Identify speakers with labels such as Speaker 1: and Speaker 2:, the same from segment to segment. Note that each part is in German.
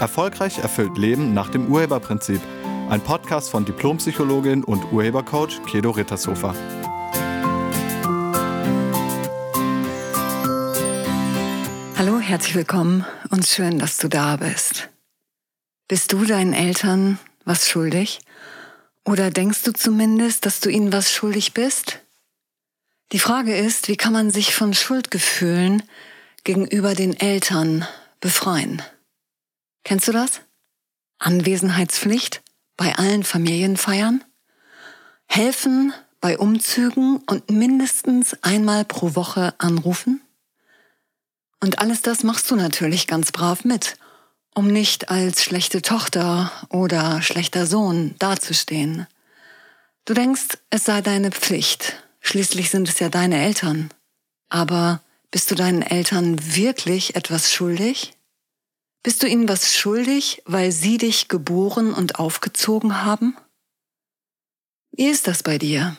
Speaker 1: Erfolgreich erfüllt Leben nach dem Urheberprinzip. Ein Podcast von Diplompsychologin und Urhebercoach Kedo Rittershofer.
Speaker 2: Hallo, herzlich willkommen und schön, dass du da bist. Bist du deinen Eltern was schuldig? Oder denkst du zumindest, dass du ihnen was schuldig bist? Die Frage ist, wie kann man sich von Schuldgefühlen gegenüber den Eltern befreien? Kennst du das? Anwesenheitspflicht bei allen Familienfeiern? Helfen bei Umzügen und mindestens einmal pro Woche anrufen? Und alles das machst du natürlich ganz brav mit, um nicht als schlechte Tochter oder schlechter Sohn dazustehen. Du denkst, es sei deine Pflicht, schließlich sind es ja deine Eltern. Aber bist du deinen Eltern wirklich etwas schuldig? Bist du ihnen was schuldig, weil sie dich geboren und aufgezogen haben? Wie ist das bei dir?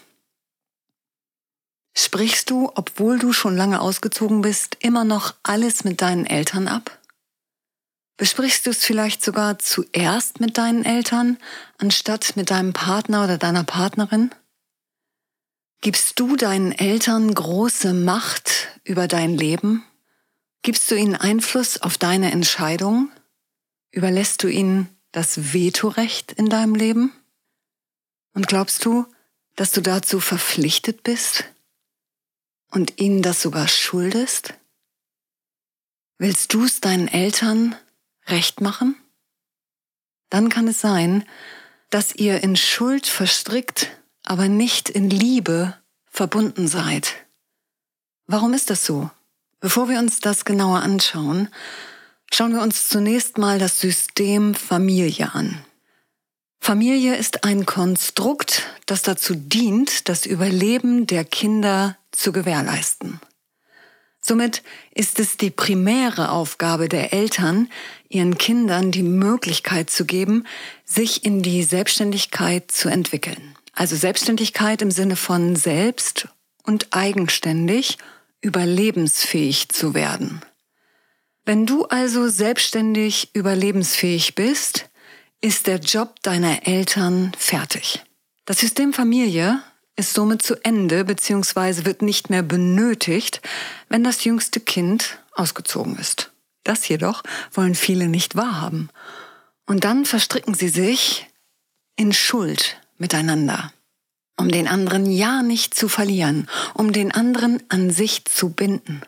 Speaker 2: Sprichst du, obwohl du schon lange ausgezogen bist, immer noch alles mit deinen Eltern ab? Besprichst du es vielleicht sogar zuerst mit deinen Eltern, anstatt mit deinem Partner oder deiner Partnerin? Gibst du deinen Eltern große Macht über dein Leben? Gibst du ihnen Einfluss auf deine Entscheidung? Überlässt du ihnen das Vetorecht in deinem Leben? Und glaubst du, dass du dazu verpflichtet bist und ihnen das sogar schuldest? Willst du es deinen Eltern recht machen? Dann kann es sein, dass ihr in Schuld verstrickt, aber nicht in Liebe verbunden seid. Warum ist das so? Bevor wir uns das genauer anschauen, schauen wir uns zunächst mal das System Familie an. Familie ist ein Konstrukt, das dazu dient, das Überleben der Kinder zu gewährleisten. Somit ist es die primäre Aufgabe der Eltern, ihren Kindern die Möglichkeit zu geben, sich in die Selbstständigkeit zu entwickeln. Also Selbstständigkeit im Sinne von selbst und eigenständig überlebensfähig zu werden. Wenn du also selbstständig überlebensfähig bist, ist der Job deiner Eltern fertig. Das System Familie ist somit zu Ende bzw. wird nicht mehr benötigt, wenn das jüngste Kind ausgezogen ist. Das jedoch wollen viele nicht wahrhaben. Und dann verstricken sie sich in Schuld miteinander um den anderen ja nicht zu verlieren, um den anderen an sich zu binden.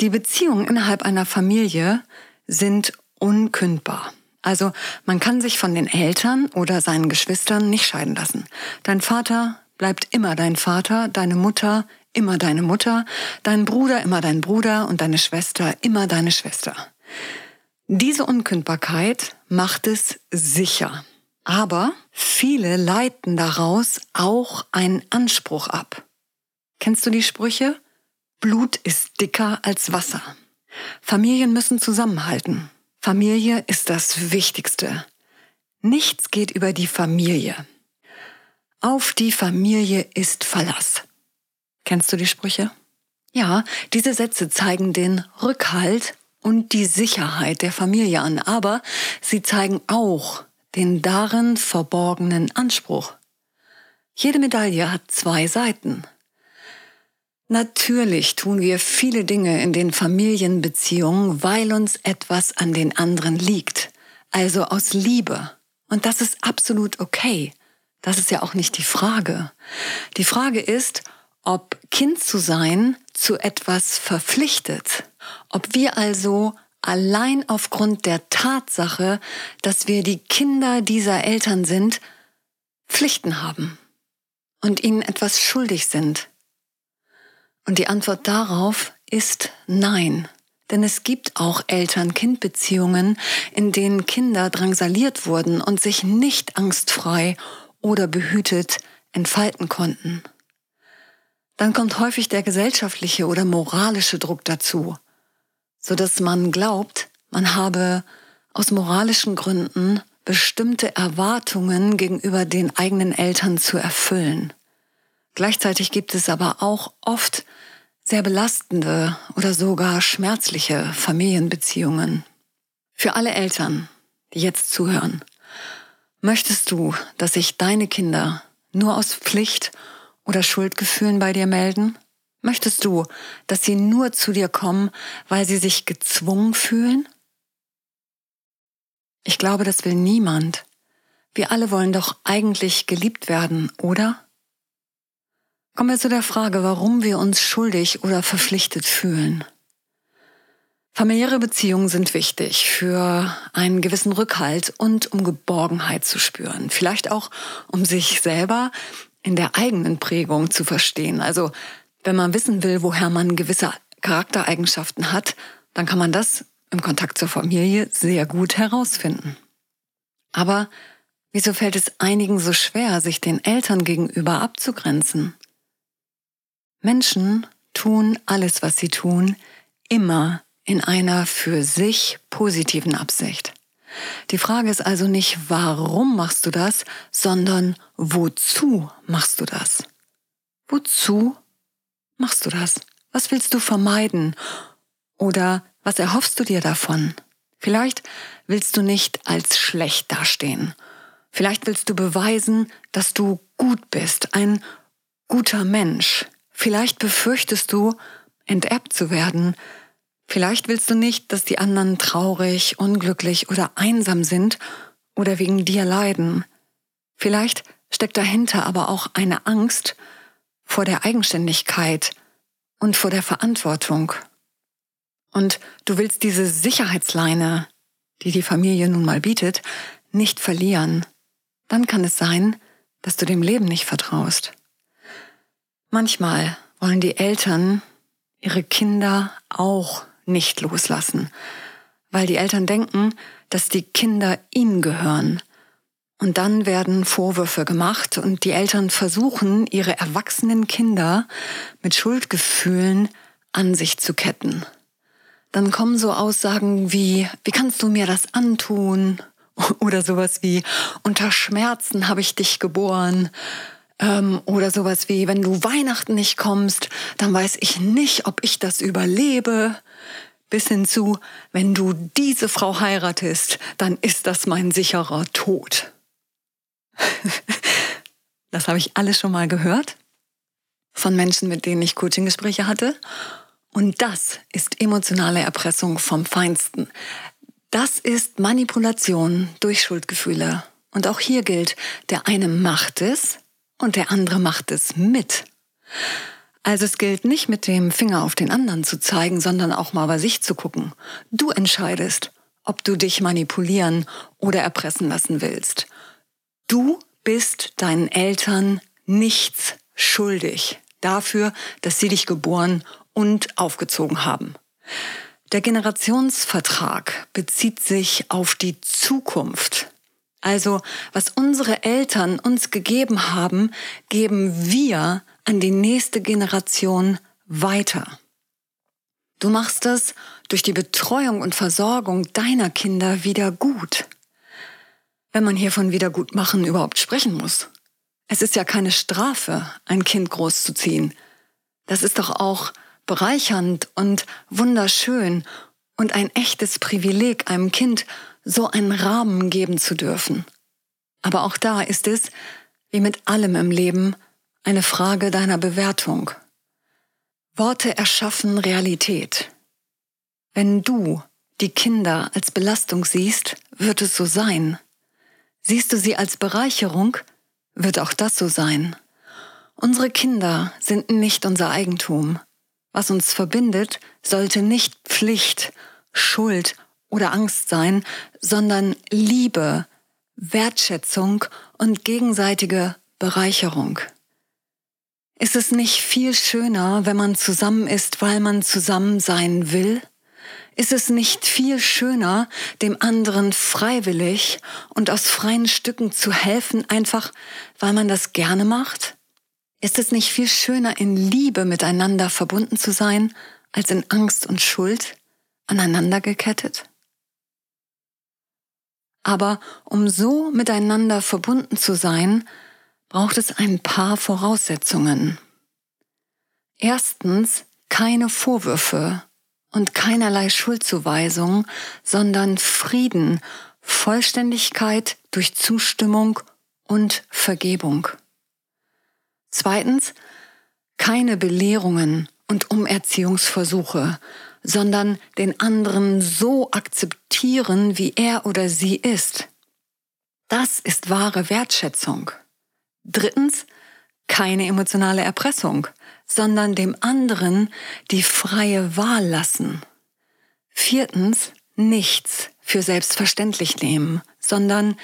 Speaker 2: Die Beziehungen innerhalb einer Familie sind unkündbar. Also man kann sich von den Eltern oder seinen Geschwistern nicht scheiden lassen. Dein Vater bleibt immer dein Vater, deine Mutter immer deine Mutter, dein Bruder immer dein Bruder und deine Schwester immer deine Schwester. Diese Unkündbarkeit macht es sicher. Aber viele leiten daraus auch einen Anspruch ab. Kennst du die Sprüche? Blut ist dicker als Wasser. Familien müssen zusammenhalten. Familie ist das Wichtigste. Nichts geht über die Familie. Auf die Familie ist Verlass. Kennst du die Sprüche? Ja, diese Sätze zeigen den Rückhalt und die Sicherheit der Familie an, aber sie zeigen auch den darin verborgenen Anspruch. Jede Medaille hat zwei Seiten. Natürlich tun wir viele Dinge in den Familienbeziehungen, weil uns etwas an den anderen liegt, also aus Liebe. Und das ist absolut okay. Das ist ja auch nicht die Frage. Die Frage ist, ob Kind zu sein zu etwas verpflichtet, ob wir also allein aufgrund der Tatsache, dass wir die Kinder dieser Eltern sind, Pflichten haben und ihnen etwas schuldig sind. Und die Antwort darauf ist nein. Denn es gibt auch Eltern-Kind-Beziehungen, in denen Kinder drangsaliert wurden und sich nicht angstfrei oder behütet entfalten konnten. Dann kommt häufig der gesellschaftliche oder moralische Druck dazu so dass man glaubt, man habe aus moralischen Gründen bestimmte Erwartungen gegenüber den eigenen Eltern zu erfüllen. Gleichzeitig gibt es aber auch oft sehr belastende oder sogar schmerzliche Familienbeziehungen. Für alle Eltern, die jetzt zuhören. Möchtest du, dass sich deine Kinder nur aus Pflicht oder Schuldgefühlen bei dir melden? Möchtest du, dass sie nur zu dir kommen, weil sie sich gezwungen fühlen? Ich glaube, das will niemand. Wir alle wollen doch eigentlich geliebt werden, oder? Kommen wir zu der Frage, warum wir uns schuldig oder verpflichtet fühlen. Familiäre Beziehungen sind wichtig für einen gewissen Rückhalt und um Geborgenheit zu spüren. Vielleicht auch, um sich selber in der eigenen Prägung zu verstehen. Also, wenn man wissen will, woher man gewisse Charaktereigenschaften hat, dann kann man das im Kontakt zur Familie sehr gut herausfinden. Aber wieso fällt es einigen so schwer, sich den Eltern gegenüber abzugrenzen? Menschen tun alles, was sie tun, immer in einer für sich positiven Absicht. Die Frage ist also nicht, warum machst du das, sondern wozu machst du das? Wozu machst du das? Was willst du vermeiden? Oder was erhoffst du dir davon? Vielleicht willst du nicht als schlecht dastehen. Vielleicht willst du beweisen, dass du gut bist, ein guter Mensch. Vielleicht befürchtest du, enterbt zu werden. Vielleicht willst du nicht, dass die anderen traurig, unglücklich oder einsam sind oder wegen dir leiden. Vielleicht steckt dahinter aber auch eine Angst vor der Eigenständigkeit und vor der Verantwortung. Und du willst diese Sicherheitsleine, die die Familie nun mal bietet, nicht verlieren. Dann kann es sein, dass du dem Leben nicht vertraust. Manchmal wollen die Eltern ihre Kinder auch nicht loslassen, weil die Eltern denken, dass die Kinder ihnen gehören. Und dann werden Vorwürfe gemacht und die Eltern versuchen, ihre erwachsenen Kinder mit Schuldgefühlen an sich zu ketten. Dann kommen so Aussagen wie, wie kannst du mir das antun? Oder sowas wie, unter Schmerzen habe ich dich geboren. Ähm, oder sowas wie, wenn du Weihnachten nicht kommst, dann weiß ich nicht, ob ich das überlebe. Bis hin zu, wenn du diese Frau heiratest, dann ist das mein sicherer Tod. das habe ich alles schon mal gehört von Menschen, mit denen ich Coaching-Gespräche hatte. Und das ist emotionale Erpressung vom Feinsten. Das ist Manipulation durch Schuldgefühle. Und auch hier gilt, der eine macht es und der andere macht es mit. Also es gilt nicht mit dem Finger auf den anderen zu zeigen, sondern auch mal bei sich zu gucken. Du entscheidest, ob du dich manipulieren oder erpressen lassen willst. Du bist deinen Eltern nichts schuldig dafür, dass sie dich geboren und aufgezogen haben. Der Generationsvertrag bezieht sich auf die Zukunft. Also was unsere Eltern uns gegeben haben, geben wir an die nächste Generation weiter. Du machst es durch die Betreuung und Versorgung deiner Kinder wieder gut. Wenn man hier von Wiedergutmachen überhaupt sprechen muss. Es ist ja keine Strafe, ein Kind großzuziehen. Das ist doch auch bereichernd und wunderschön und ein echtes Privileg, einem Kind so einen Rahmen geben zu dürfen. Aber auch da ist es, wie mit allem im Leben, eine Frage deiner Bewertung. Worte erschaffen Realität. Wenn du die Kinder als Belastung siehst, wird es so sein. Siehst du sie als Bereicherung, wird auch das so sein. Unsere Kinder sind nicht unser Eigentum. Was uns verbindet, sollte nicht Pflicht, Schuld oder Angst sein, sondern Liebe, Wertschätzung und gegenseitige Bereicherung. Ist es nicht viel schöner, wenn man zusammen ist, weil man zusammen sein will? Ist es nicht viel schöner, dem anderen freiwillig und aus freien Stücken zu helfen, einfach weil man das gerne macht? Ist es nicht viel schöner, in Liebe miteinander verbunden zu sein, als in Angst und Schuld aneinander gekettet? Aber um so miteinander verbunden zu sein, braucht es ein paar Voraussetzungen. Erstens keine Vorwürfe und keinerlei Schuldzuweisung, sondern Frieden, Vollständigkeit durch Zustimmung und Vergebung. Zweitens, keine Belehrungen und Umerziehungsversuche, sondern den anderen so akzeptieren, wie er oder sie ist. Das ist wahre Wertschätzung. Drittens, keine emotionale Erpressung, sondern dem anderen die freie Wahl lassen. Viertens, nichts für selbstverständlich nehmen, sondern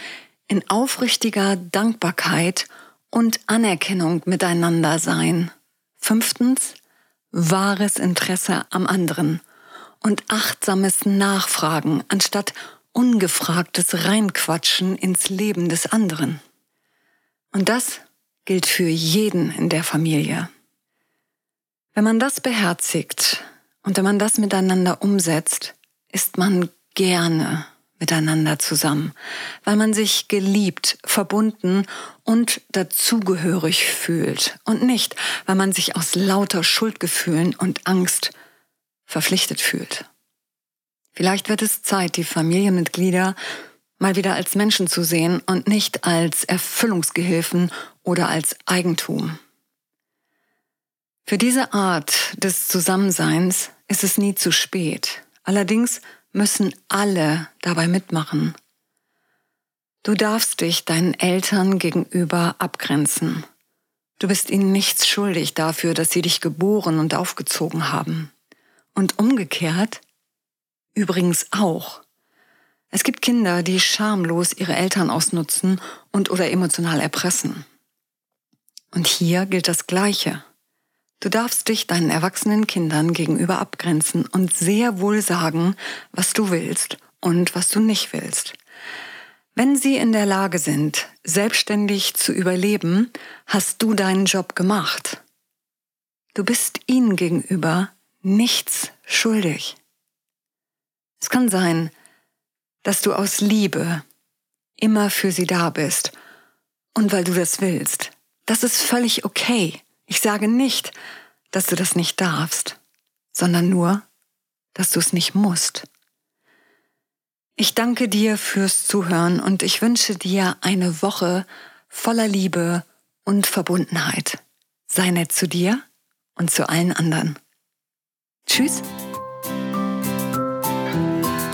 Speaker 2: in aufrichtiger Dankbarkeit und Anerkennung miteinander sein. Fünftens, wahres Interesse am anderen und achtsames Nachfragen anstatt ungefragtes Reinquatschen ins Leben des anderen. Und das gilt für jeden in der Familie. Wenn man das beherzigt und wenn man das miteinander umsetzt, ist man gerne miteinander zusammen, weil man sich geliebt, verbunden und dazugehörig fühlt und nicht, weil man sich aus lauter Schuldgefühlen und Angst verpflichtet fühlt. Vielleicht wird es Zeit, die Familienmitglieder mal wieder als Menschen zu sehen und nicht als Erfüllungsgehilfen oder als Eigentum. Für diese Art des Zusammenseins ist es nie zu spät. Allerdings müssen alle dabei mitmachen. Du darfst dich deinen Eltern gegenüber abgrenzen. Du bist ihnen nichts schuldig dafür, dass sie dich geboren und aufgezogen haben. Und umgekehrt übrigens auch. Es gibt Kinder, die schamlos ihre Eltern ausnutzen und oder emotional erpressen. Und hier gilt das Gleiche. Du darfst dich deinen erwachsenen Kindern gegenüber abgrenzen und sehr wohl sagen, was du willst und was du nicht willst. Wenn sie in der Lage sind, selbstständig zu überleben, hast du deinen Job gemacht. Du bist ihnen gegenüber nichts schuldig. Es kann sein, dass du aus Liebe immer für sie da bist und weil du das willst. Das ist völlig okay. Ich sage nicht, dass du das nicht darfst, sondern nur, dass du es nicht musst. Ich danke dir fürs Zuhören und ich wünsche dir eine Woche voller Liebe und Verbundenheit. Sei nett zu dir und zu allen anderen. Tschüss.